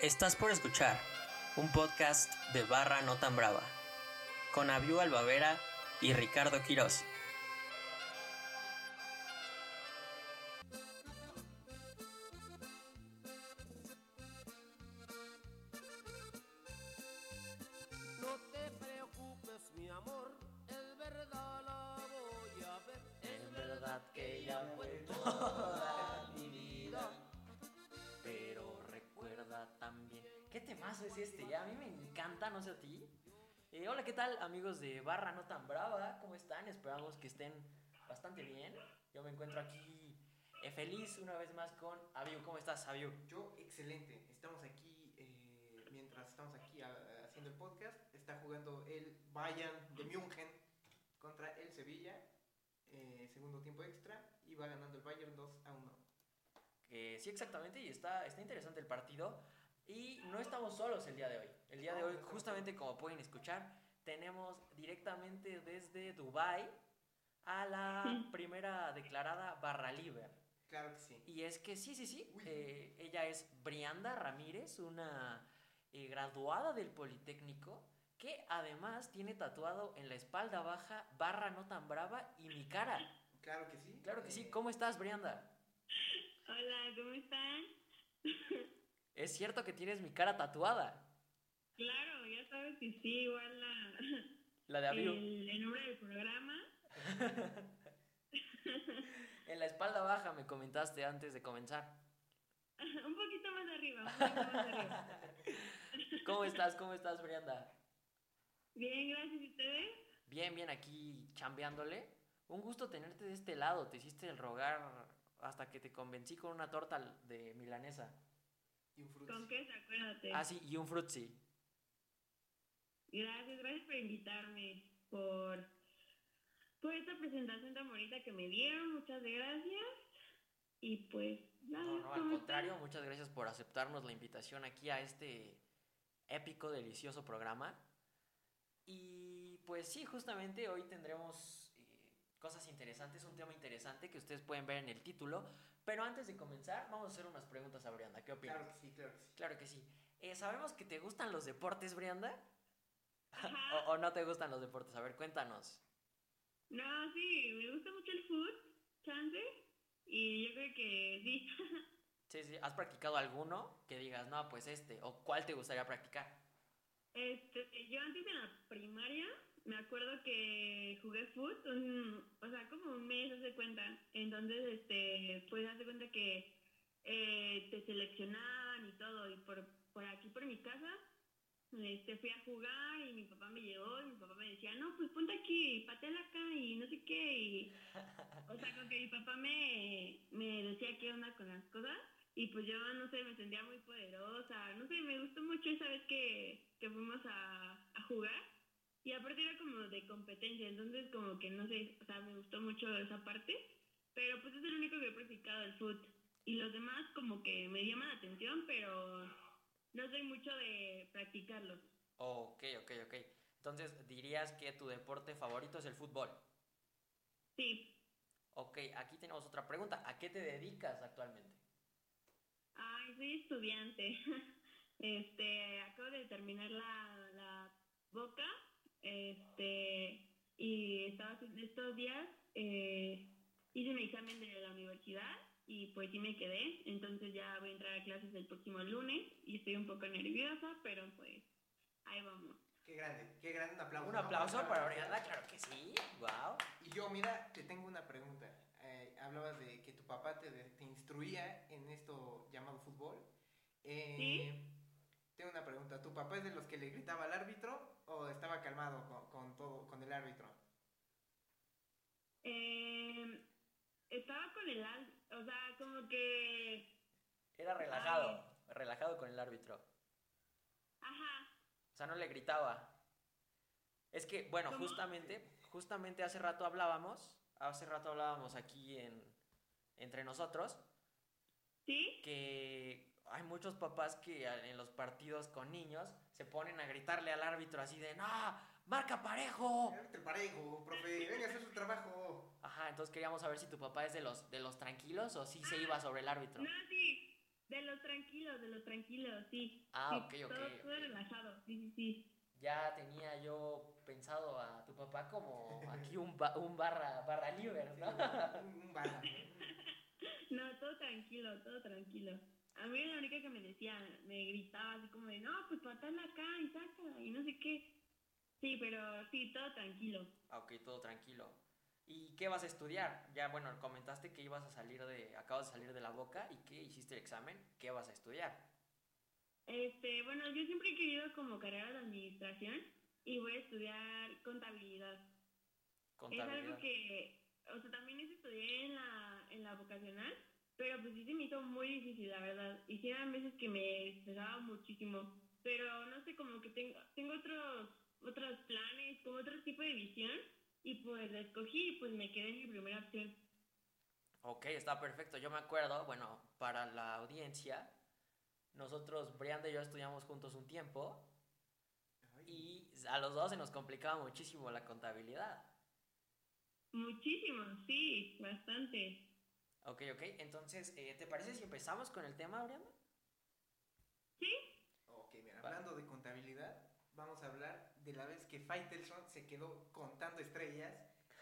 Estás por escuchar un podcast de Barra No Tan Brava con Abiu Albavera y Ricardo Quirós. Yo me encuentro aquí eh, feliz una vez más con Abiu. ¿Cómo estás, Abiu? Yo, excelente. Estamos aquí, eh, mientras estamos aquí a- haciendo el podcast, está jugando el Bayern de München contra el Sevilla, eh, segundo tiempo extra, y va ganando el Bayern 2 a 1. Eh, sí, exactamente, y está, está interesante el partido. Y no estamos solos el día de hoy. El día de hoy, justamente como pueden escuchar, tenemos directamente desde Dubai a la primera declarada barra libre. Claro que sí. Y es que sí, sí, sí. Eh, ella es Brianda Ramírez, una eh, graduada del Politécnico, que además tiene tatuado en la espalda baja barra no tan brava y mi cara. Claro que sí. Claro que sí. Eh, ¿Cómo estás, Brianda? Hola, ¿cómo están? Es cierto que tienes mi cara tatuada. Claro, ya sabes que sí, igual la, La de Abiu. el, el nombre del programa. En la espalda baja me comentaste antes de comenzar. un poquito más arriba, un poquito más arriba. ¿Cómo estás? ¿Cómo estás, Brianda? Bien, gracias. ¿Y ustedes? Bien, bien, aquí chambeándole. Un gusto tenerte de este lado. Te hiciste el rogar hasta que te convencí con una torta de milanesa. Y un fruto. ¿Con qué? Acuérdate. Ah, sí, y un frutzi. Gracias, gracias por invitarme, por, por esta presentación tan bonita que me dieron. Muchas gracias. Y pues, nada. No, no, al ¿cómo contrario, están? muchas gracias por aceptarnos la invitación aquí a este épico, delicioso programa. Y pues sí, justamente hoy tendremos eh, cosas interesantes, un tema interesante que ustedes pueden ver en el título. Pero antes de comenzar, vamos a hacer unas preguntas a Brianda. ¿Qué opinas? Claro que sí, claro que sí. Claro que sí. Eh, Sabemos que te gustan los deportes, Brianda. O no te gustan los deportes? A ver, cuéntanos. No, sí, me gusta mucho el food, chance. Y yo creo que sí. Sí, sí. ¿Has practicado alguno que digas, no, pues este? ¿O cuál te gustaría practicar? Este, yo antes en la primaria me acuerdo que jugué foot, un- o sea, como un mes, hace cuenta. Entonces, este, pues hace cuenta que eh, te seleccionaban y todo. Y por, por aquí, por mi casa, este, fui a jugar y mi papá me llevó y mi papá me decía, no, pues ponte aquí, pateala acá y no sé qué. Y, o sea, como que mi papá me, me decía qué onda con las cosas y pues yo, no sé, me sentía muy poderosa. No sé, me gustó mucho esa vez que, que fuimos a, a jugar y aparte era como de competencia, entonces como que no sé, o sea, me gustó mucho esa parte, pero pues es el único que he practicado el foot. Y los demás como que me llaman la atención, pero no soy mucho de practicarlos. Ok, ok, ok. Entonces, dirías que tu deporte favorito es el fútbol. Sí. Ok, aquí tenemos otra pregunta. ¿A qué te dedicas actualmente? Ay, soy estudiante. Este, acabo de terminar la, la boca, este, y estaba haciendo estos días, eh, hice mi examen de la universidad y pues sí me quedé, entonces ya voy a entrar a clases el próximo lunes y estoy un poco nerviosa, pero pues ahí vamos. Qué grande, qué grande. Un aplauso. Un ¿no? aplauso para Brianda, claro que sí. Wow. Y yo, mira, te tengo una pregunta. Eh, hablabas de que tu papá te, te instruía en esto llamado fútbol. Eh, Sí. Tengo una pregunta. ¿Tu papá es de los que le gritaba al árbitro o estaba calmado con, con todo, con el árbitro? Eh, estaba con el, o sea, como que, Era relajado, relajado con el árbitro. ajá, O sea, no le gritaba. Es que, bueno, ¿Cómo? justamente, justamente hace rato hablábamos, hace rato hablábamos aquí en, entre nosotros, ¿sí? que hay muchos papás que en los partidos con niños se ponen a gritarle al árbitro así de, no, marca parejo. Árbitro parejo, profe, venga a hacer su trabajo. Ajá, entonces queríamos saber si tu papá es de los, de los tranquilos o si se iba sobre el árbitro. No, sí. De los tranquilos, de los tranquilos, sí. Ah, Sí, ok, ok, Todo, ok. todo relajado, sí, sí, sí. Ya tenía yo pensado a tu papá como aquí un, ba- un barra, barra libre, ¿no? Un, un bala. No, todo tranquilo, todo tranquilo. A mí la única que me decía, me gritaba así como de, no, pues patarla acá y sácala y no sé qué. Sí, pero sí, todo tranquilo. Ah, Ok, todo tranquilo. ¿Y qué vas a estudiar? Ya, bueno, comentaste que ibas a salir de, acabas de salir de la boca y que hiciste el examen. ¿Qué vas a estudiar? Este, bueno, yo siempre he querido como carrera de administración y voy a estudiar contabilidad. Es Contabilidad. algo que, o sea, también eso estudié en la, en la vocacional, pero pues sí se me hizo muy difícil, la verdad. Eran veces que me estresaba muchísimo, pero no sé, como que tengo, tengo otros, otros planes, como otro tipo de visión, y pues la escogí y pues me quedé en mi primera opción. Ok, está perfecto. Yo me acuerdo, bueno, para la audiencia, nosotros, Brianda y yo estudiamos juntos un tiempo y a los dos se nos complicaba muchísimo la contabilidad. Muchísimo, sí, bastante. Ok, ok. Entonces, eh, ¿te parece si empezamos con el tema, Brianda? ¿Sí? Ok, mira, hablando de contabilidad, vamos a hablar de la vez que Faitelson se quedó contando estrellas,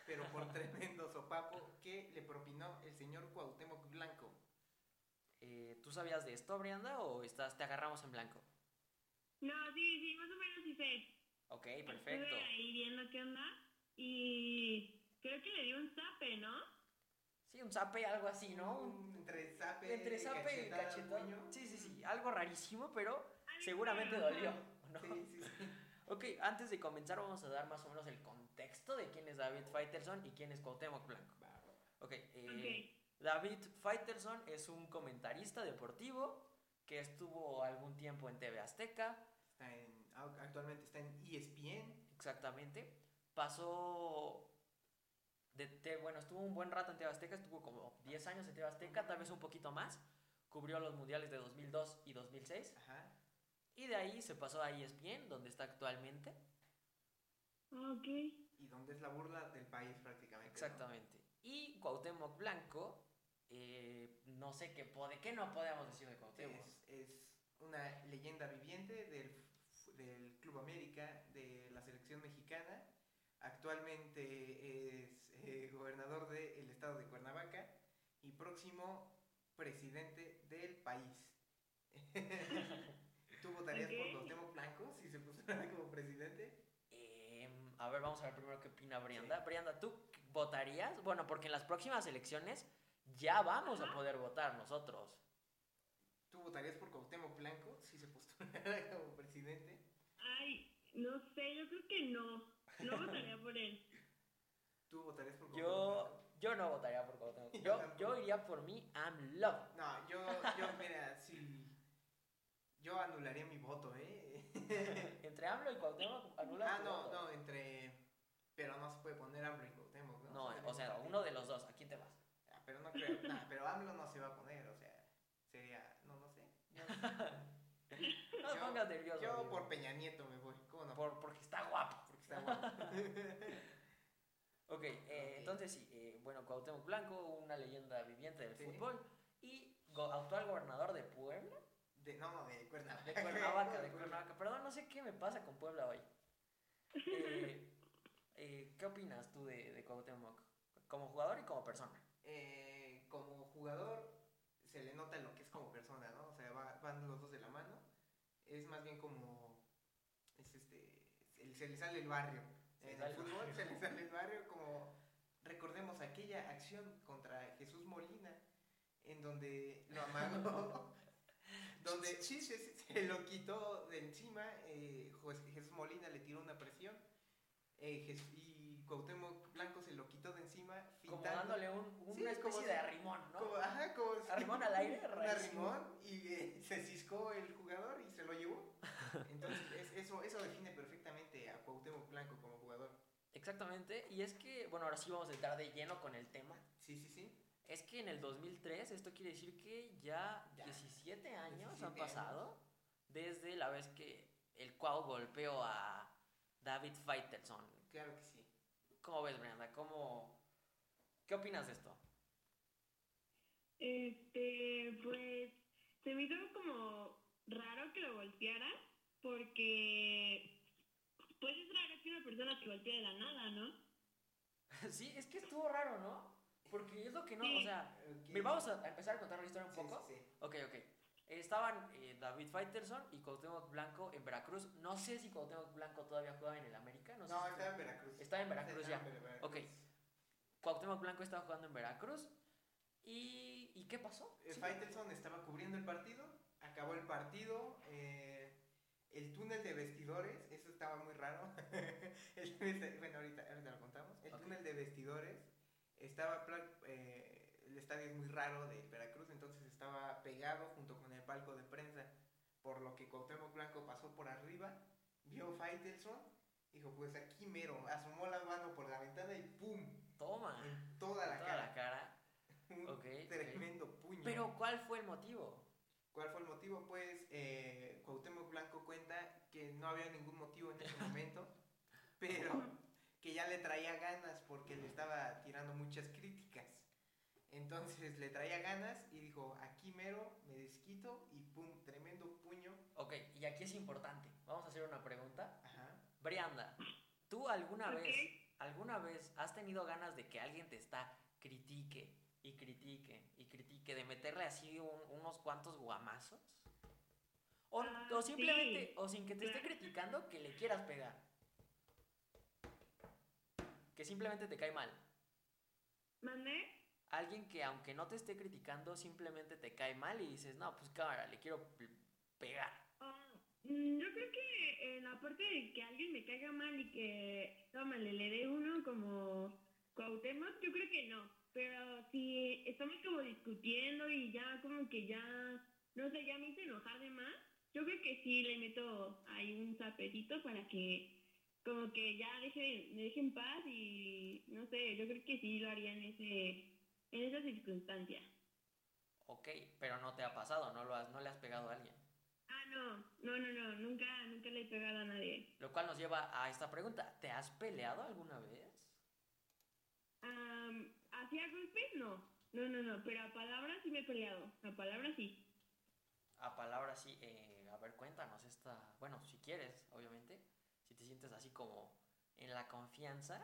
pero por tremendo sopapo que le propinó el señor Cuauhtémoc Blanco. Eh, ¿Tú sabías de esto, Brianda, o estás, te agarramos en blanco? No, sí, sí, más o menos sí sé. Ok, perfecto. Estuve ahí viendo qué onda y creo que le dio un zape, ¿no? Sí, un zape, algo así, ¿no? Un- entre zape, Entre zape y cachetón. Sí, sí, sí. Algo rarísimo, pero seguramente dolió. ¿no? Sí, sí, sí. Ok, antes de comenzar vamos a dar más o menos el contexto de quién es David Faitelson y quién es Cuauhtémoc Blanco. Ok, eh. David Faitelson es un comentarista deportivo que estuvo algún tiempo en TV Azteca, Está en, actualmente está en ESPN. exactamente. Pasó de, te- bueno, estuvo un buen rato en TV Azteca, estuvo como 10 años en TV Azteca, tal vez un poquito más. Cubrió los mundiales de 2002 y 2006 Ajá. Y de ahí se pasó a ESPN, donde está actualmente. Ok. Y donde es la burla del país prácticamente. ¿no? Exactamente. Y Cuauhtémoc Blanco, eh, no sé qué, pode, qué no podemos decir de Cuauhtémoc. Es, es una leyenda viviente del, del Club América, de la selección mexicana. Actualmente es eh, gobernador del estado de Cuernavaca y próximo presidente del país. ¿Tú votarías por Ok. Cuauhtémoc Blanco si se pusiera como presidente? Em, a ver, vamos a ver primero qué opina Brianda. Brianda, ¿tú votarías? Bueno, porque en las próximas elecciones ya vamos a poder votar nosotros. ¿Tú votarías por Cuauhtémoc Blanco si se postulara como presidente? Ay, no sé, yo creo que no. No votaría por él. ¿Tú votarías por Cuauhtémoc Yo, Blanco? yo no votaría por Cuauhtémoc. Yo Yo, iría por mí, I'm love. No, yo, yo, mira, si. Yo anularía mi voto, ¿eh? Entre AMLO y Cuauhtémoc, anula ah, no, voto. no, entre. Pero no se puede poner hambre y Cuauhtémoc, ¿no? No, o sea, uno de los dos, ¿a quién te vas? Ah, pero no creo, nah, pero AMLO no se va a poner, o sea, sería. No, no sé. No te Yo- pongas nervioso. Yo amigo. por Peña Nieto me voy, ¿cómo no? Por- porque está guapo. Porque está guapo. Ok, eh, Ok. entonces sí, eh, bueno, Cuauhtémoc Blanco, una leyenda viviente del Sí. fútbol y go- actual gobernador de Puebla, De, no, de Cuernavaca. de Cuernavaca, de Cuernavaca. Perdón, no sé qué me pasa con Puebla hoy. Eh, eh, ¿Qué opinas tú de, de Cuauhtémoc? Como jugador y como persona. Eh, como jugador se le nota lo que es como persona, ¿no? O sea, va- van los dos de la mano. Es más bien como es este se, le sale el barrio. Se en el el fútbol barrio. se le sale el barrio como recordemos aquella acción contra Jesús Molina en donde lo amagó donde sí se, se lo quitó de encima eh, Jesús Molina le tiró una presión eh, y Cuauhtémoc Blanco se lo quitó de encima Como dándole un, una Sí, especie como de arrimón, ¿no? como, ajá, como Arrimón al aire, un arrimón y eh, se ciscó el jugador y se lo llevó. Entonces, es- eso, eso define perfectamente a Cuauhtémoc Blanco como jugador. Exactamente, y es que, bueno, ahora sí vamos a entrar de lleno con el tema. Sí, sí, sí. Es que en el 2003, esto quiere decir que ya, Ya, 17 años 17 han pasado desde la vez que el Cuau golpeó a David Faitelson. Claro que sí. ¿Cómo ves, Brenda? ¿Cómo... ¿Qué opinas de esto? Este, pues, se me hizo como raro que lo golpeara porque pues es raro que una persona te golpee de la nada, ¿no? sí, es que estuvo raro, ¿no? Porque es lo que no, Sí. o sea, vamos a empezar a contar la historia un Sí, poco. sí, sí. Ok, ok. Estaban eh, David Faitelson y Cuauhtémoc Blanco en Veracruz. No sé si Cuauhtémoc Blanco todavía juega en el América. No, sé No, si estaba en Veracruz. Estaba en Veracruz ya. en Veracruz. Ok. Cuauhtémoc Blanco estaba jugando en Veracruz. ¿Y, ¿y qué pasó? Eh. Faitelson estaba cubriendo el partido, acabó el partido, eh, el túnel de vestidores, eso estaba muy raro. El bueno, ahorita, ahorita lo contamos. El túnel de vestidores estaba, eh, el estadio es muy raro de Veracruz, entonces estaba pegado junto con el palco de prensa, por lo que Cuauhtémoc Blanco pasó por arriba, vio Faitelson, dijo, pues aquí mero, asomó la mano por la ventana y ¡pum! Toma. En toda la toda cara. la cara. Un tremendo puño. Pero ¿cuál fue el motivo? ¿Cuál fue el motivo? Pues eh, Cuauhtémoc Blanco cuenta que no había ningún motivo en ese momento, pero que ya le traía ganas porque le estaba tirando muchas críticas. Entonces le traía ganas y dijo, aquí mero, me desquito y pum, tremendo puño. Ok, y aquí es importante. Vamos a hacer una pregunta. Ajá. Brianda, ¿tú alguna vez, alguna vez has tenido ganas de que alguien te está critique y critique y critique, de meterle así un- unos cuantos guamazos? O, Ah, o simplemente, sí. o sin que te esté criticando, que le quieras pegar. Que simplemente te cae mal. ¿Mandé? Alguien que aunque no te esté criticando, simplemente te cae mal y dices, no, pues cámara, le quiero pe- pegar. Mm, yo creo que en la parte de que alguien me caiga mal y que, tómale, le dé uno como Cuauhtémoc, yo creo que no. Pero si estamos como discutiendo y ya como que ya, no sé, ya me hice enojar de más, yo creo que sí le meto ahí un zapetito para que como que ya deje, me deje en paz y no sé, yo creo que sí lo haría en ese en esa circunstancia. Ok, pero no te ha pasado, no, lo has, no le has pegado a alguien. Ah, no, no, no, no, nunca, nunca le he pegado a nadie. Lo cual nos lleva a esta pregunta. ¿Te has peleado alguna vez? Am, ¿Hacía golpes? No. No, no, no. Pero a palabras sí me he peleado. A palabras sí. A palabras sí, eh, a ver, cuéntanos esta, bueno, si quieres, obviamente, si te sientes así como en la confianza,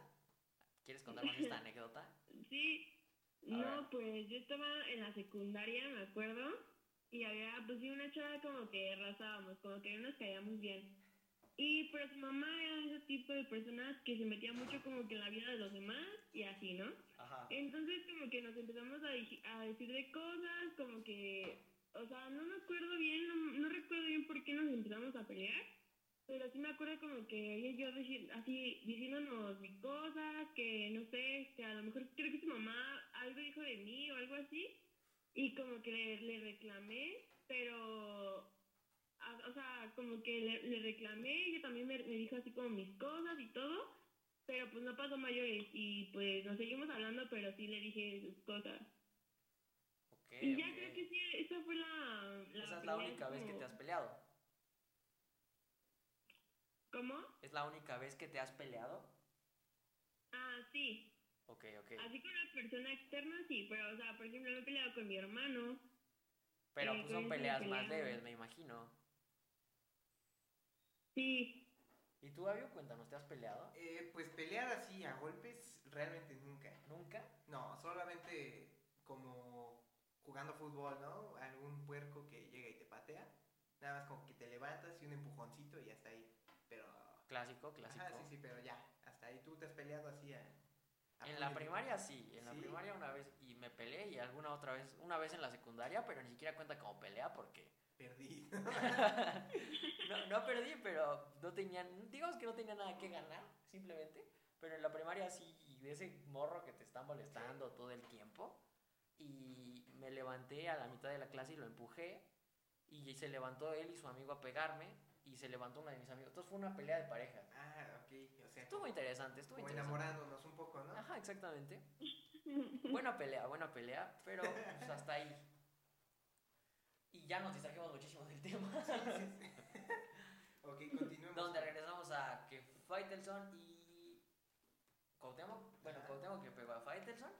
¿quieres contarnos esta anécdota? Sí. A No, ver. pues yo estaba en la secundaria, me acuerdo. Y había, pues sí, una chava como que razábamos, como que no nos caíamos bien. Y pero su mamá era ese tipo de personas que se metía mucho como que en la vida de los demás y así, ¿no? Ajá. Entonces como que nos empezamos a, a decir de cosas, como que, o sea, no me acuerdo bien, no, no recuerdo bien por qué nos empezamos a pelear, pero sí me acuerdo como que ella y yo así diciéndonos mis cosas, que no sé, que a lo mejor creo que su mamá algo dijo de mí o algo así, y como que le, le reclamé, pero, a- o sea, como que le, le reclamé, ella también me, me dijo así como mis cosas y todo, pero pues no pasó mayores y pues nos seguimos hablando, pero sí le dije sus cosas. Ok, y ya creo que sí, esa fue la... la Esa es la única vez que te has peleado. ¿Cómo? ¿Es la única vez que te has peleado? Ah, sí. Ok, ok. Así con una persona externa, sí, pero, o sea, por ejemplo, me he peleado con mi hermano. Pero eh, pues son ese peleas más leves, me imagino. Sí. ¿Y tú, Avio, cuéntanos, ¿te has peleado? Eh, pues pelear así a golpes, realmente nunca. ¿Nunca? No, solamente como jugando fútbol, ¿no? Algún puerco que llega y te patea. Nada más como que te levantas y un empujoncito y hasta ahí. Pero... Clásico, clásico. Ajá, sí, sí, pero ya. Hasta ahí tú te has peleado así a... a En la primaria sí, en la primaria una vez y me peleé y alguna otra vez, una vez en la secundaria, pero ni siquiera cuenta como pelea porque Perdí. no, no perdí, pero no tenían, digamos que no tenía nada que ganar, simplemente, pero en la primaria sí, y de ese morro que te está molestando todo el tiempo y me levanté a la mitad de la clase y lo empujé y se levantó él y su amigo a pegarme y se levantó uno de mis amigos. Entonces fue una pelea de parejas. ah, ok. O sea, Estuvo interesante, estuvo como interesante. enamorándonos un poco, ¿no? Ajá, exactamente. Buena pelea, buena pelea, pero pues hasta ahí. Y ya nos distrajimos muchísimo del tema. Sí, sí, sí. ok, continuemos. Donde regresamos a que Faitelson y Cuauhtémoc, bueno, Ajá. Cuauhtémoc le pegó a Faitelson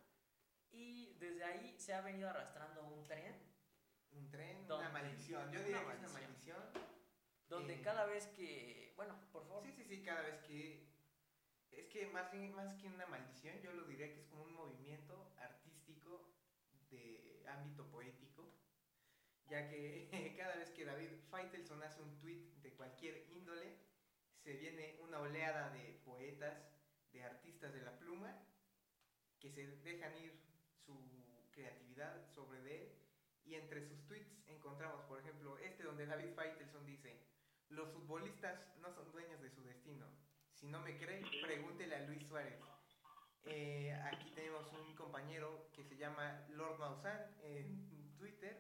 y desde ahí se ha venido arrastrando un tren un tren, una maldición. Yo una diría que es una maldición. Donde Eh, cada vez que. Bueno, por favor. Sí, sí, sí, cada vez que... Es que más, más que una maldición, yo lo diría que es como un movimiento artístico de ámbito poético, ya que cada vez que David Feitelson hace un tweet de cualquier índole, se viene una oleada de poetas, de artistas de la pluma, que se dejan ir su creatividad sobre de él, y entre sus tweets encontramos, por ejemplo, este donde David Feitelson dice, los futbolistas no son dueños de su destino. Si no me cree, pregúntele a Luis Suárez. Eh, aquí tenemos un compañero que se llama Lord Maussan en Twitter,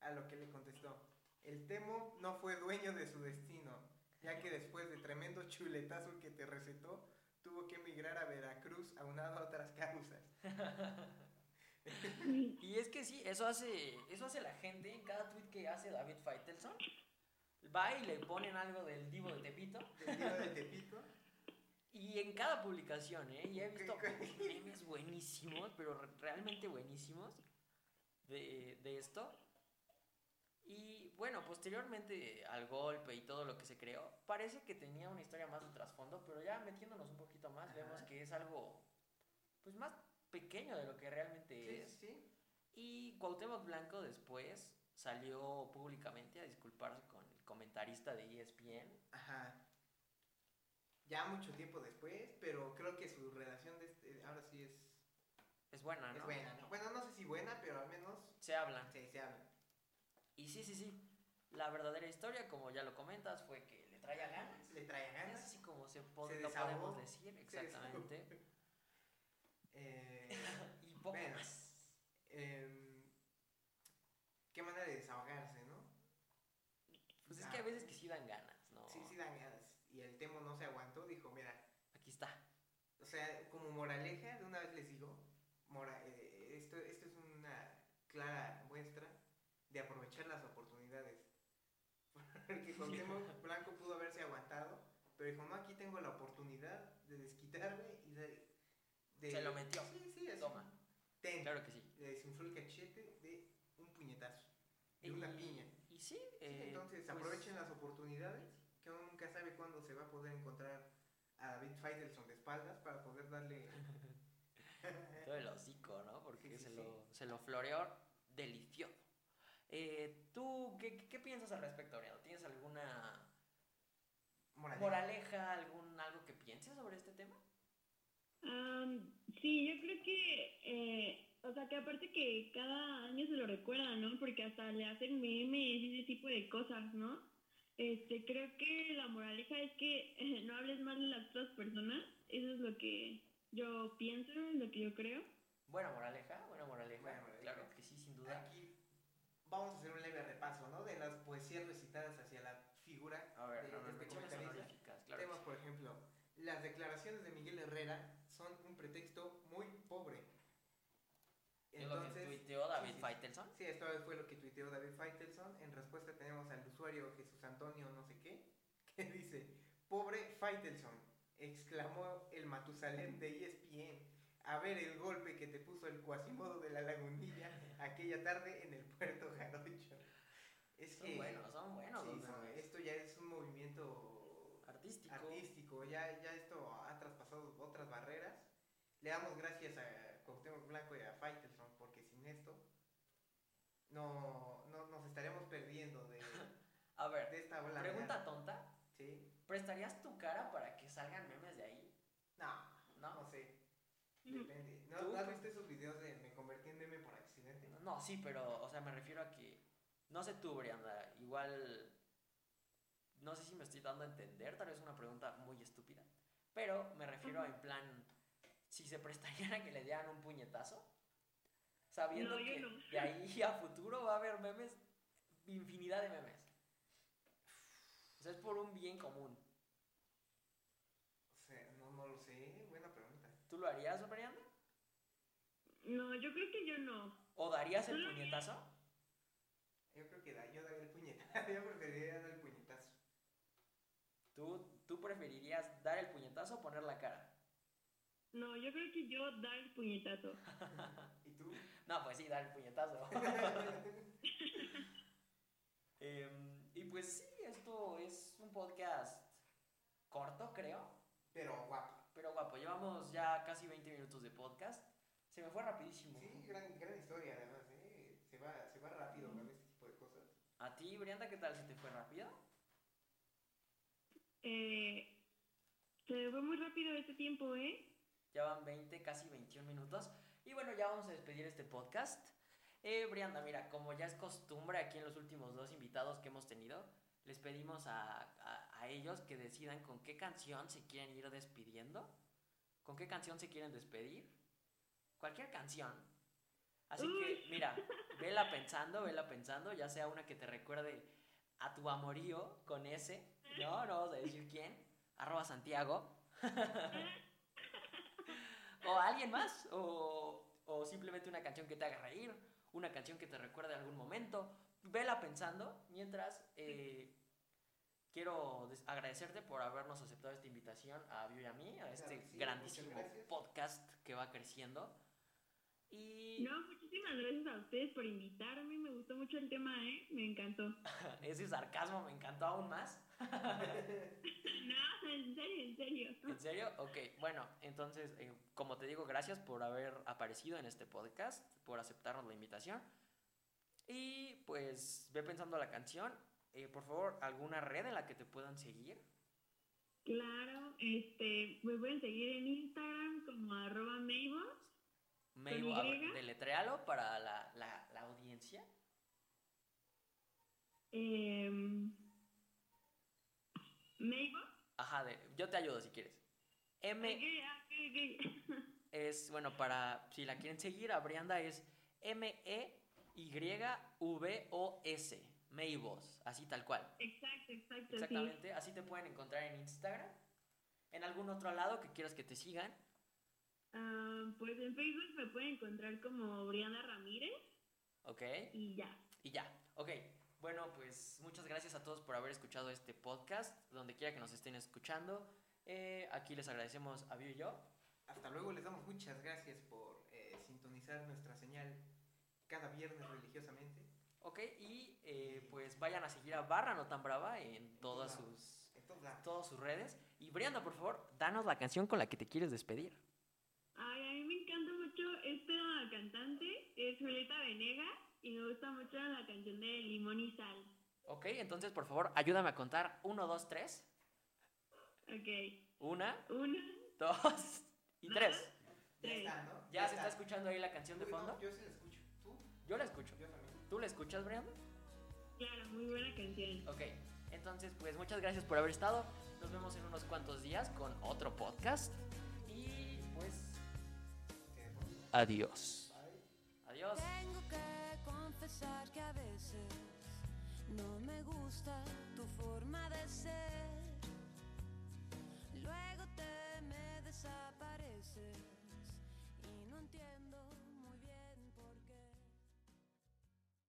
a lo que le contestó. El Temo no fue dueño de su destino, ya que después de tremendo chuletazo que te recetó, tuvo que emigrar a Veracruz aunado a otras causas. Y es que sí, eso hace, eso hace la gente en cada tweet que hace David Feitelson. Va y le ponen algo del Divo de Tepito. Del tío de Tepito. Y en cada publicación, ¿eh? Y he visto memes buenísimos, pero re- realmente buenísimos de, de esto. Y bueno, posteriormente al golpe y todo lo que se creó, parece que tenía una historia más de trasfondo, pero ya metiéndonos un poquito más, Ajá. vemos que es algo pues más pequeño de lo que realmente Sí, es. sí. Y Cuauhtémoc Blanco después salió públicamente a disculparse con comentarista de ESPN. Ajá. Ya mucho tiempo después, pero creo que su relación de este, ahora sí es, Es buena, ¿no? es buena, ¿no? Bueno, no sé si buena, pero al menos Se hablan. sí, se habla. Y sí, sí, sí. La verdadera historia, como ya lo comentas, fue que le traía ganas. Le trae Es ganas. así como se, lo podemos decir, exactamente. Eh, Y poco Bueno. más. em, qué manera de desahogarse, ¿no? Pues es Ah, que a veces que sí dan ganas, ¿no? Sí, sí dan ganas. Y el Temo no se aguantó, dijo, mira, Aquí está. o sea, como moraleja, de una vez les digo, mora- eh, esto, esto es una clara muestra de aprovechar las oportunidades. Porque Cuauhtémoc Blanco pudo haberse aguantado, pero dijo, no, aquí tengo la oportunidad de desquitarme y de... de- Se lo metió. Sí, sí, así. Toma. Ten. Claro que sí. Le desinfló el cachete de un puñetazo, de una Y- piña. Y sí, Sí, eh, entonces pues, aprovechen las oportunidades, que uno nunca sabe cuándo se va a poder encontrar a David Feitelson de espaldas para poder darle... Todo el hocico, ¿no? Porque Sí, sí, se, sí. Lo, se lo floreó delicioso. Eh, ¿Tú qué, qué- piensas al respecto, Ariado? ¿Tienes alguna Moraleja. moraleja, algún algo que pienses sobre este tema? Am, sí, yo creo que, eh, o sea, que aparte que cada año se lo recuerda, ¿no? Porque hasta le hacen memes y ese tipo de cosas, ¿no? Este, creo que la moraleja es que eh, no hables mal de las otras personas. Eso es lo que yo pienso, lo que yo creo. Buena moraleja, buena moraleja. Buena moraleja. Claro que sí, sin duda. Aquí vamos a hacer un leve repaso, ¿no? De las poesías recitadas hacia la figura A ver, de menciones comentarista. honoríficas, claro. Tenemos, por ejemplo, las declaraciones de Miguel Herrera son un pretexto muy pobre. Es lo que tuiteó David sí, sí. Feitelson. Sí, esto fue lo que tuiteó David Feitelson. En respuesta tenemos al usuario Jesús Antonio no sé qué, que dice, pobre Feitelson, exclamó el Matusalén de ESPN. A ver el golpe que te puso el cuasimodo de la lagunilla aquella tarde en el puerto Jarocho. Es Son que, buenos, son buenos sí, son- esto ya es un movimiento Artístico. artístico, ya, ya esto ha traspasado otras barreras. Le damos gracias a Cuauhtémoc Blanco y a Faitelson no, no nos estaríamos perdiendo de, A ver, de esta ola. pregunta real. tonta. ¿Sí? ¿Prestarías tu cara para que salgan memes de ahí? No, ¿No? no sé. Depende. ¿No, ¿Tú? ¿no has visto esos videos de me convertí en meme por accidente? No, sí, pero, o sea, me refiero a que, no sé tú, Brianda, igual, no sé si me estoy dando a entender, tal vez es una pregunta muy estúpida, pero me refiero a en plan, si se prestarían a que le dieran un puñetazo, sabiendo No, que no. de ahí a futuro va a haber memes, infinidad de memes. O sea, es por un bien común. O sea, no, no lo sé. Buena pregunta. ¿Tú lo harías, Brianda? No, yo creo que yo no. ¿O darías el puñetazo? Yo creo que da, yo daría el puñetazo. yo preferiría dar el puñetazo. ¿Tú, ¿Tú preferirías dar el puñetazo o poner la cara? No, yo creo que yo dar el puñetazo. ¿Y tú? No, pues sí, dar el puñetazo. Em, y pues sí, esto es un podcast corto, creo. Pero guapo. Pero guapo, llevamos ya casi 20 minutos de podcast. Se me fue rapidísimo. Sí, gran, gran historia además, ¿eh? Se va, se va rápido este tipo de cosas. ¿A ti, Brianda, qué tal? ¿Se te fue rápido? Eh, se fue muy rápido este tiempo, ¿eh? Ya van 20, casi 21 minutos. Y bueno, ya vamos a despedir este podcast. Eh, Brianda, mira, como ya es costumbre aquí en los últimos dos invitados que hemos tenido, les pedimos a, a- a ellos que decidan con qué canción se quieren ir despidiendo. ¿Con qué canción se quieren despedir? Cualquier canción. Así que, mira, vela pensando, vela pensando, ya sea una que te recuerde a tu amorío con ese, no, no vamos a decir quién, arroba Santiago. o alguien más, o, o simplemente una canción que te haga reír, una canción que te recuerde algún momento. Vela pensando, mientras eh, quiero agradecerte por habernos aceptado esta invitación a Vio y a mí, a este sí, grandísimo podcast que va creciendo. Y No, muchísimas gracias a ustedes por invitarme. Me gustó mucho el tema, ¿eh? Me encantó. ese sarcasmo me encantó aún más. En serio, en serio. ¿En serio? Ok, bueno, entonces, eh, como te digo, gracias por haber aparecido en este podcast, por aceptarnos la invitación. Y pues ve pensando la canción. Eh, por favor, alguna red en la que te puedan seguir. Claro, este, me pueden seguir en Instagram como arroba Maybos. Y? deletréalo para la, la, la audiencia. Eh, Maybos. Ajá, de- yo te ayudo si quieres. M ah, es, bueno, para, si la quieren seguir, a Brianda es M-E-Y-V-O-S. Meibos, así tal cual. Exacto, exacto, sí. Exactamente, así te pueden encontrar en Instagram. En algún otro lado que quieras que te sigan. Ah, pues en Facebook me pueden encontrar como Brianda Ramírez Ok, y ya. y ya. Ok, bueno, pues muchas gracias a todos por haber escuchado este podcast. Donde quiera que nos estén escuchando. Eh, aquí les agradecemos a Vio y yo. Hasta luego, les damos muchas gracias por eh, sintonizar nuestra señal cada viernes religiosamente. Ok, y eh, pues vayan a seguir a Barra No Tan Brava en todas sus, En todas sus redes. Y Brianda, por favor, danos la canción con la que te quieres despedir. Ay, a mí me encanta mucho esta cantante, es Julieta Venegas y me gusta mucho la canción de Limón y Sal. Ok, entonces por favor, ayúdame a contar. Uno, dos, tres. Ok, Una, una, dos y tres. Ya está, ¿no? ¿Ya se está escuchando ahí la canción de no, fondo? yo sí la escucho. ¿Tú? Yo la escucho. Yo también. ¿Tú la escuchas, Brianda? Claro, muy buena canción. Ok, entonces pues muchas gracias por haber estado. Nos vemos en unos cuantos días con otro podcast. Y pues adiós. bye. Adiós confesar que a veces no me gusta tu forma de ser. Luego te me desapareces.